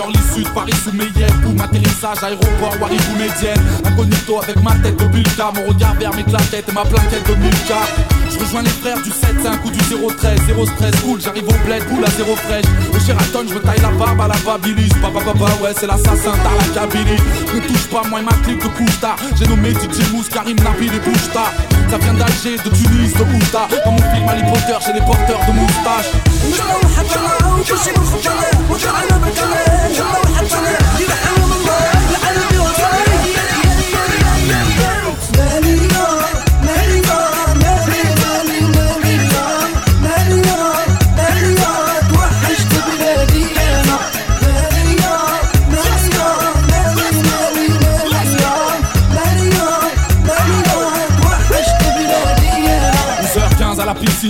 en l'issue de Paris sous mes Boum atterrissage aéroport Waribou médienne Incognito avec ma tête de Bulka Mon regard vers mes claquettes et ma plaquette de Milka Je rejoins les frères du 7-5 ou du 013 Zéro stress cool j'arrive au bled boule à zéro fraîche. Au Sheraton je me taille la barbe à la babilis. Papa papa ouais c'est l'assassin t'as la Ne touche pas moi et ma clique de tard J'ai nommé DJ Mousse Karim Nabil et Bouchta Ça vient d'Alger, de Tunis, de Outa. Dans mon film Harry Potter j'ai des porteurs de moustaches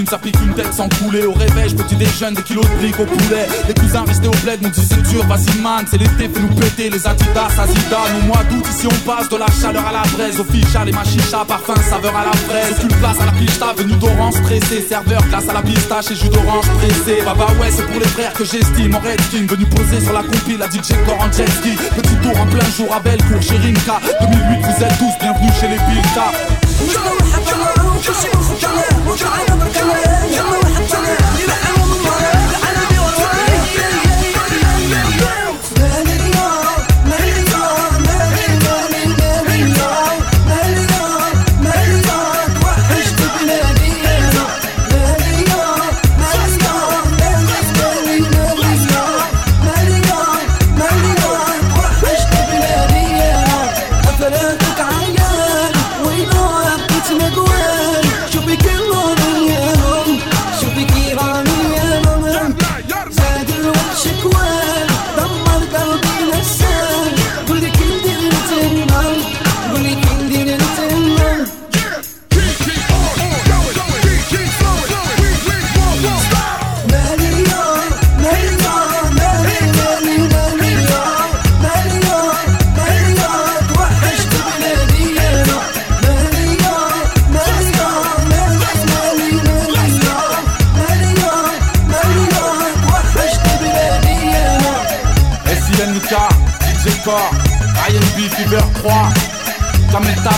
ça pique une tête sans couler Au réveil, je petit déjeune, des kilos de briques au poulet Les cousins restés au bled nous disent c'est dur, vas-y man C'est l'été, fais-nous péter les Adidas, Azida Au mois d'août, ici on passe de la chaleur à la braise Au ficha, les machicha, parfum, saveur à la fraise Aucune place à la pista, venu d'orange stressé Serveur, glace à la pistache et jus d'orange pressé Bah bah ouais, c'est pour les frères que j'estime En Redskin, venu poser sur la compile La DJ Core en jet Petit tour en plein jour à Bellecour, chez Rinka 2008, vous êtes tous bienvenus chez les Pilka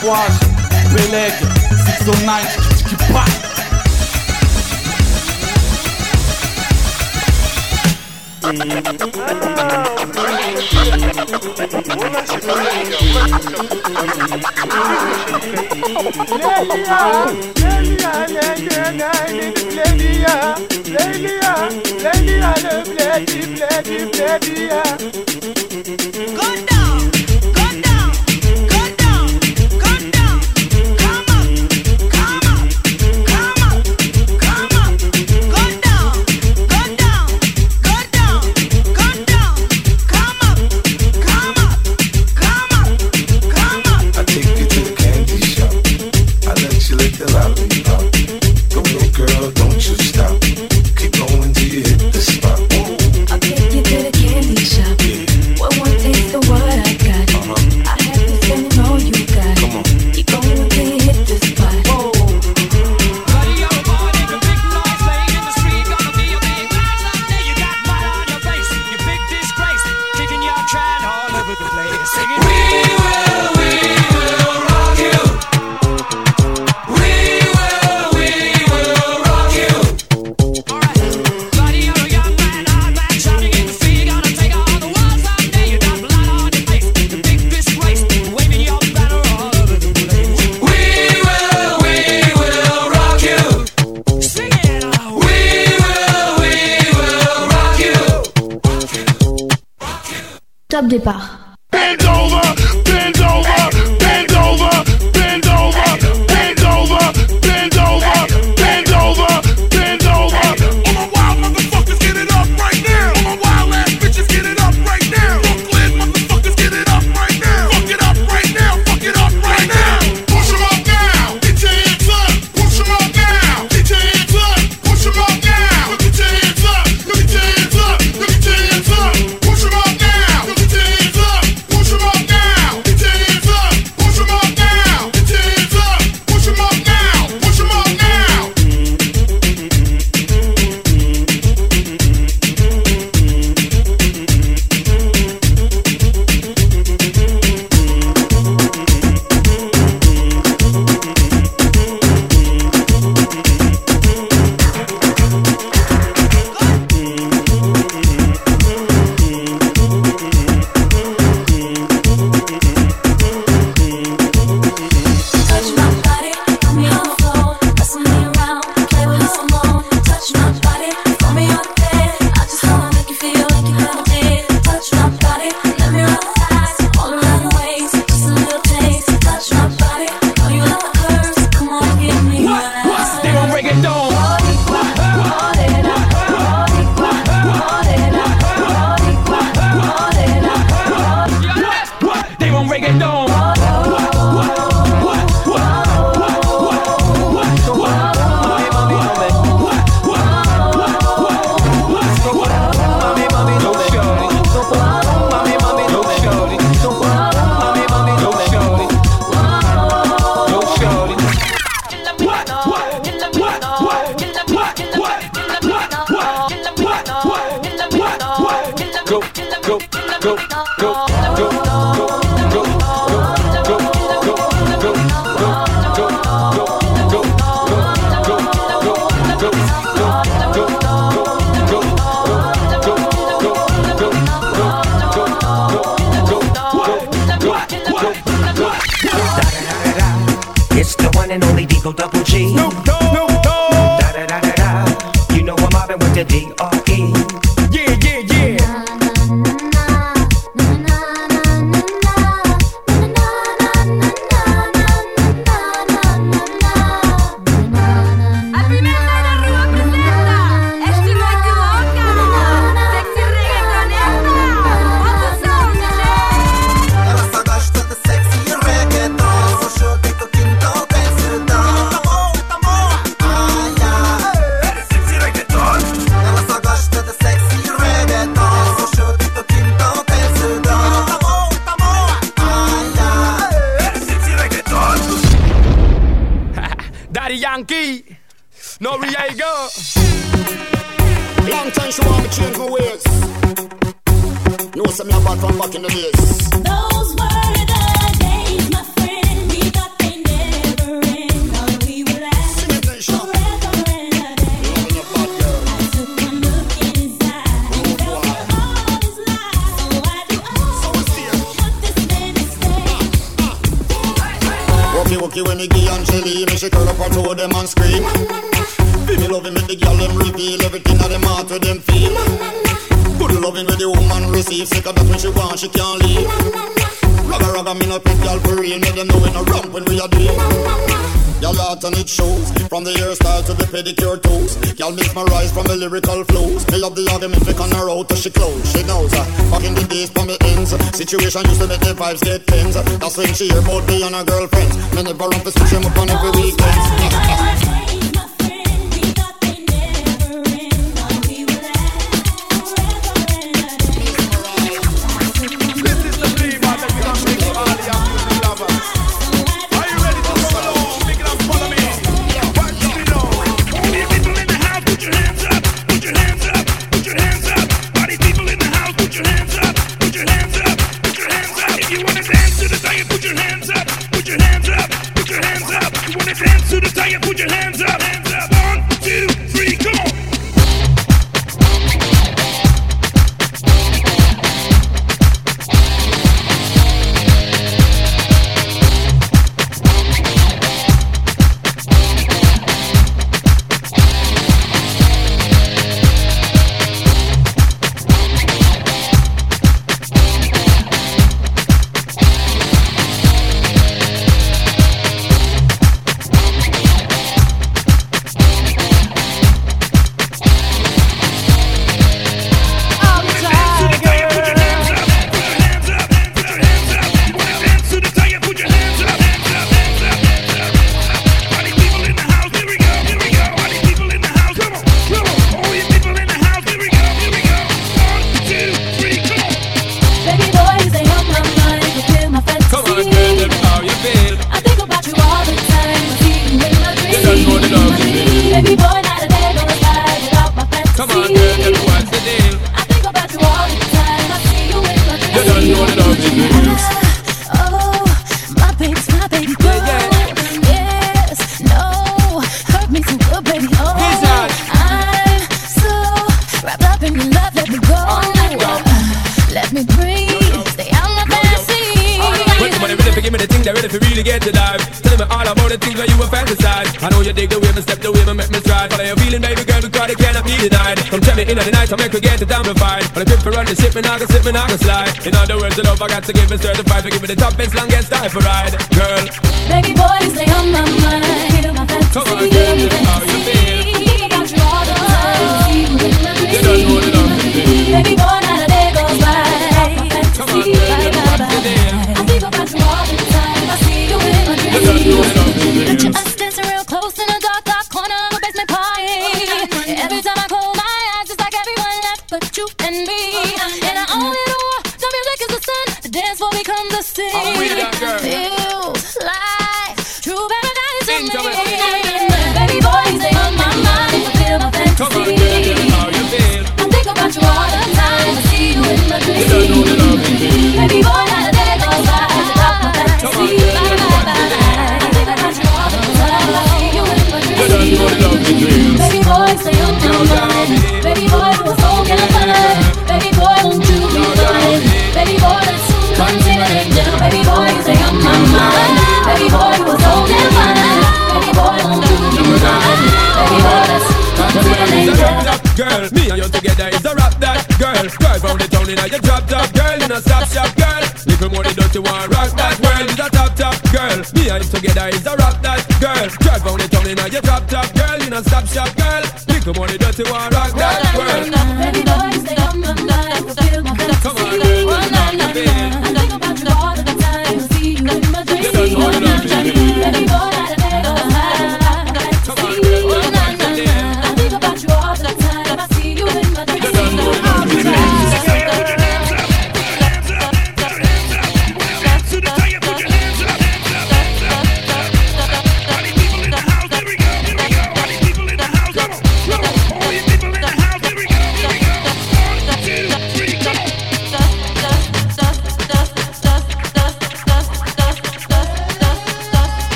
Kamel Tatouage, Peleg, 609, Tiki Pak. départ. vibes get tense. That's when she hear about me and her girlfriends. you want rock that world? is a top top girl. Me and him together is a rock that girl. Drive on the town in a drop top girl. You know stop shop girl. Pick up on the dirty one.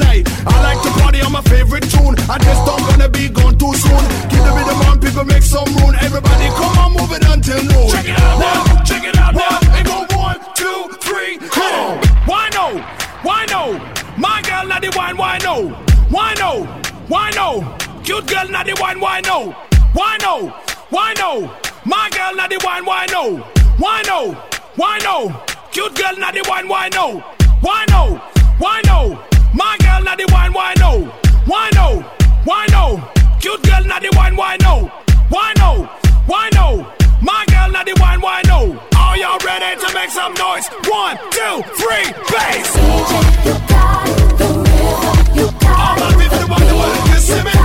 night. I like to party on my favorite tune. I just don't wanna be gone too soon. Give the rhythm on, people make some room. Everybody come on, move it until noon. Check it out now, check it out now. And go one, two, three, come on. Why no? Why no? My girl, not the wine, why no? Why no? Why no? Cute girl, not the wine, why no? Why no? Why no? My girl, not the wine, why no? Why no? Why no? Cute girl, not the wine, why no? Why no? Why no? My girl, not the wine, why no? Why no? Why no? Cute girl, not the wine, why no? Why no? Why no? My girl, not the wine, why no? Are y'all ready to make some noise? One, two, three, bass! DJ, you got the rhythm, you got All my people want to kiss me.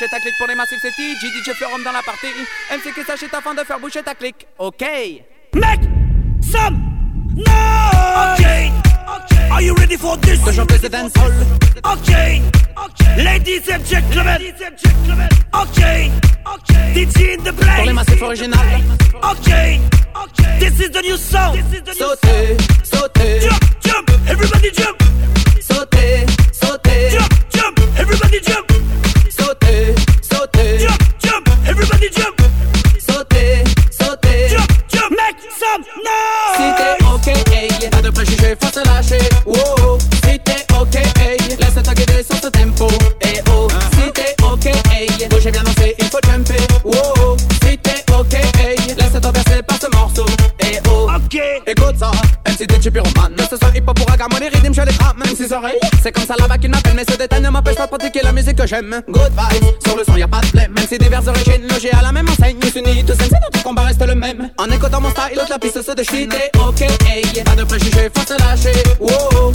Bouger ta clique Pour les massifs c'est TG, DJ Florum dans la partie. MC qui s'achète afin de faire bouger ta clique. Ok C'est comme ça là-bas qui m'appelle, mais ce détail ne m'empêche pas de pratiquer la musique que j'aime. Good vibes, sur le son y'a pas de blême. Même si diverses origines logées à la même enseigne, tous unis, tous MC, notre combat reste le même. En écoutant mon style, l'autre la piste se déchire. Ok, hey, pas de préjugés, faut se lâcher. Wow,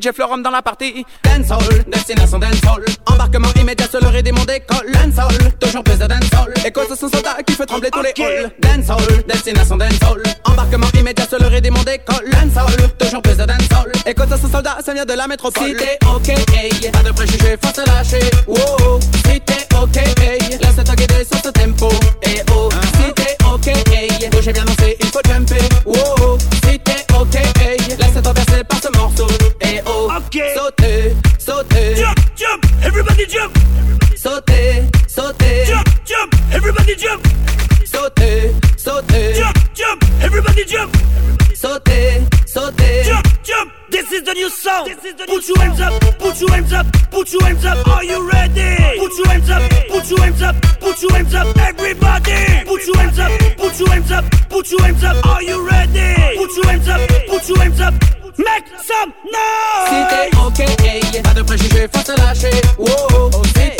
DJ Florum dans la partie. Dancehall, destination dancehall. Embarquement immédiat sur le rythme mon décolle Dancehall, toujours plus de dancehall. Écoute ce soldat qui fait trembler tous les halls. Dancehall, destination dancehall. Embarquement immédiat sur le rythme mon décolle Dancehall, toujours plus de dancehall. Écoute ce soldat, ça vient de la métropole. Si t'es ok, hey, pas de préjugés, faut se lâcher. Wow, oh, Ok. sauter, sauter Jump, jump. Everybody jump. Sauter, sauter Jump, jump. Everybody jump. This is the new song. Put your hands up. Put your hands up. Put your hands up. Are you ready? Put your hands up. Put your hands up. Put your hands up. Everybody. Put your hands up. Put your hands up. Put your hands up. Are you ready? Put your hands up. Put your hands up. Make some Si noise. t'es ok, hey, pas de préjugés, faut se lâcher. Wow, si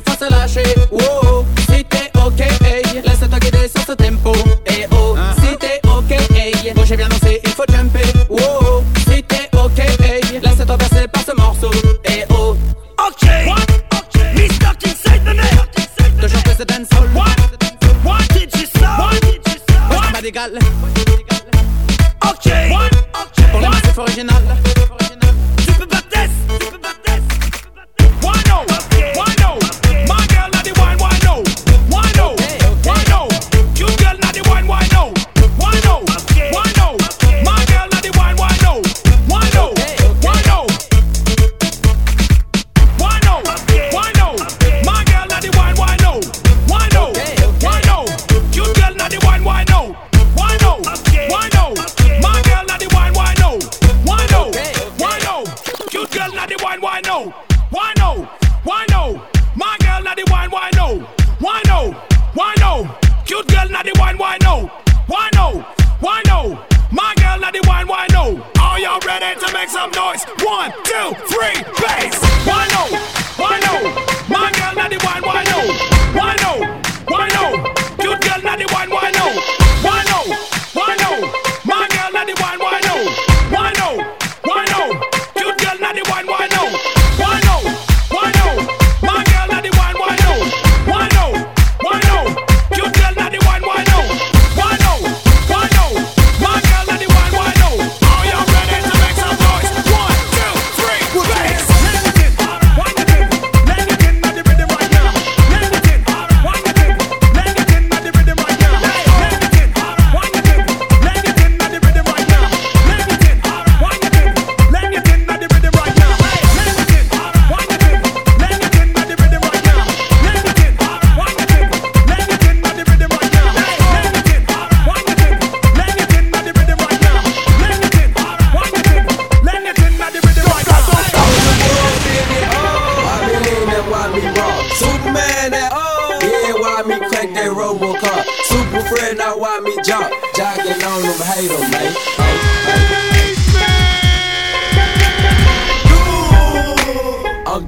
fais face lâcher. Wow, oh. si t'es ok, hey, laisse-toi guider sur ce tempo. Hey oh, uh -huh. si t'es ok, hey, bon j'ai bien lancé, il faut jumper. Wow, oh, si t'es ok, hey, laisse-toi passer par ce morceau. Hey oh, ok, what? okay. me stuck inside the net. Toujours que c'est dancehall. What? What did you say? What? Did you say? Moi, je Ok, what? okay. pour la musique originale. no? Why no? My girl not wine, why no? Why no? Why no? Cute girl not wine, why no? Why no? Why no? My girl not wine, why no? Are y'all ready to make some noise? One, two, three, bass. Why no? Why no? My girl not wine, why no? Why no? Why no? Cute girl not wine,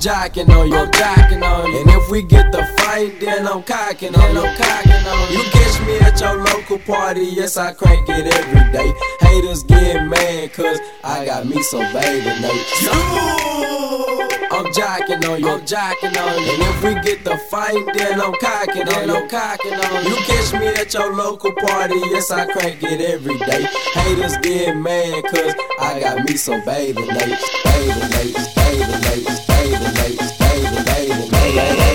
jocking on, you're jocking on. And if we get the fight, then I'm cocking on, I'm cocking on. You catch me at your local party, yes, I crank it every day. Haters get mad, cause I got me some baby tonight. I'm jocking on, you, I'm jocking on. And if we get the fight, then I'm cocking on, I'm cocking on. You catch me at your local party, yes, I crank it every day. Haters get mad, cause I got me some baby nights, baby nights, baby nights yeah, ay.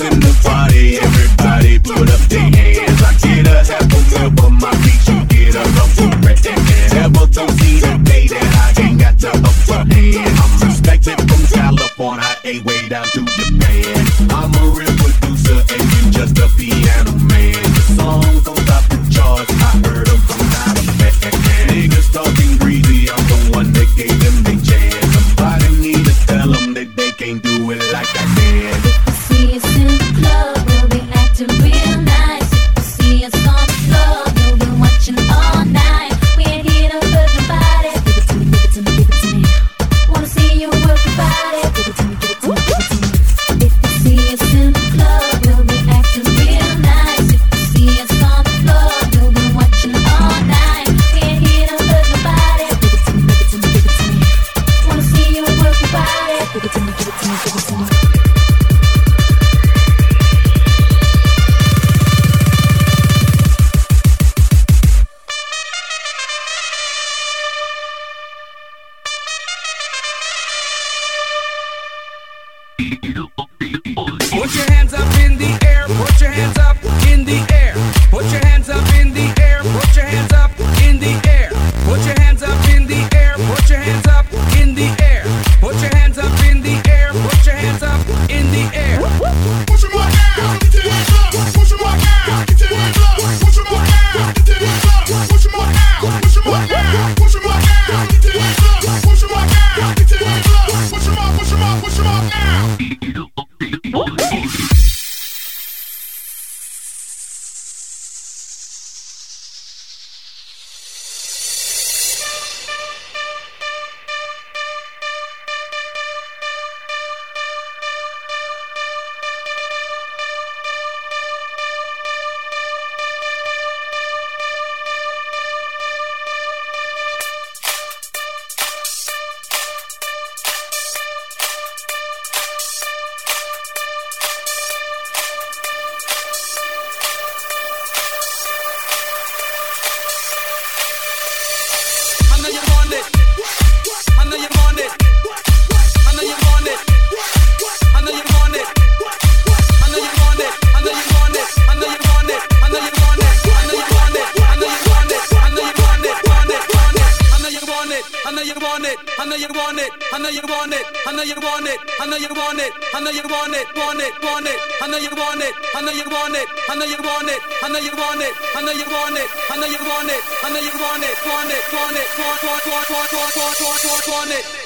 in the party. Everybody put up their hands. I get a apple feel, but my feet you get a ruffle. Red that devil don't see the day that I ain't got the upper hand. I'm respected from California, way down to Japan. want it, I know you want it, I know you want it, I know you want it, I know you want it, I know you want it, want it, want it, want it, want it, want it, want it, want it.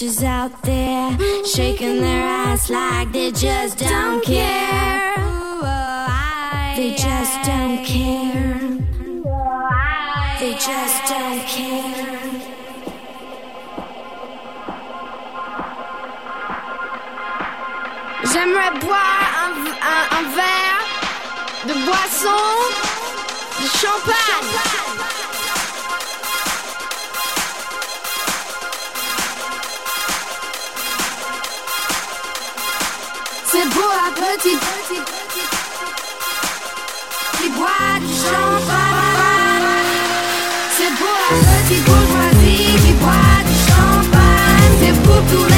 bitches out there shaking their ass like they just don't care. Oh, they just don't care. They just don't care. J'aimerais boire un, un, un verre de boisson, de champagne. des bois petits, petits, petits, qui boit du champagne. C'est bois petits bourgeoisie qui boit du champagne. C'est pour tout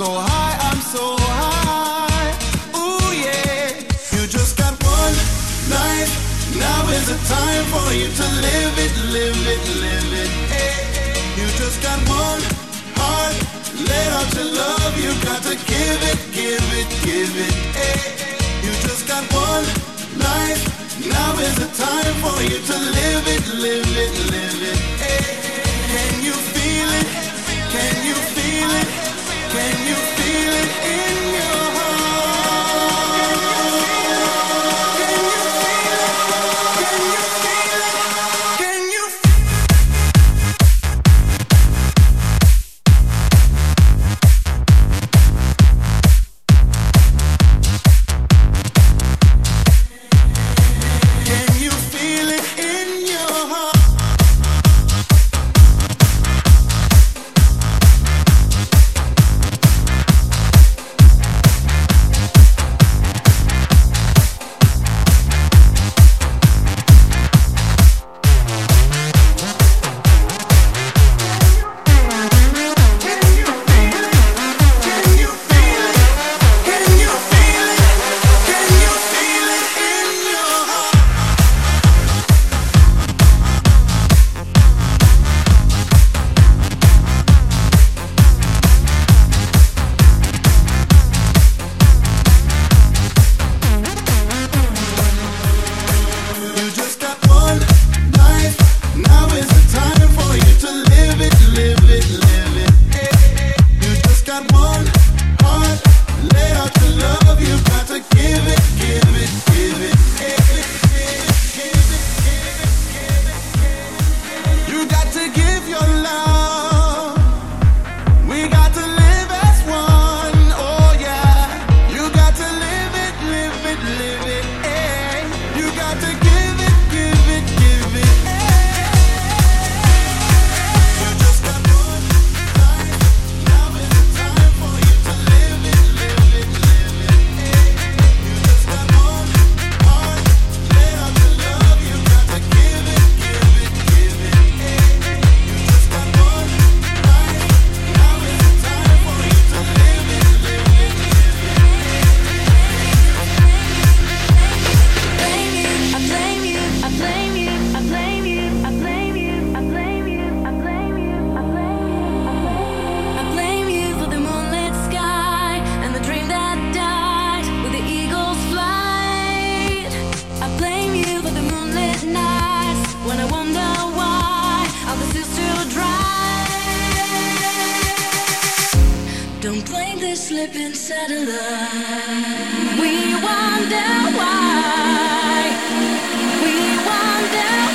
so high, I'm so high. Ooh, yeah. You just got one life. Now is the time for you to live it, live it, live it. Hey, you just got one heart. Let out your love. You got to give it, give it, give it. Hey, you just got one life. Now is the time for you to live it, live it, live it. Hey, can you feel it? Can you feel it? Can you feel it in slipping satellite. We wonder why. We wonder why.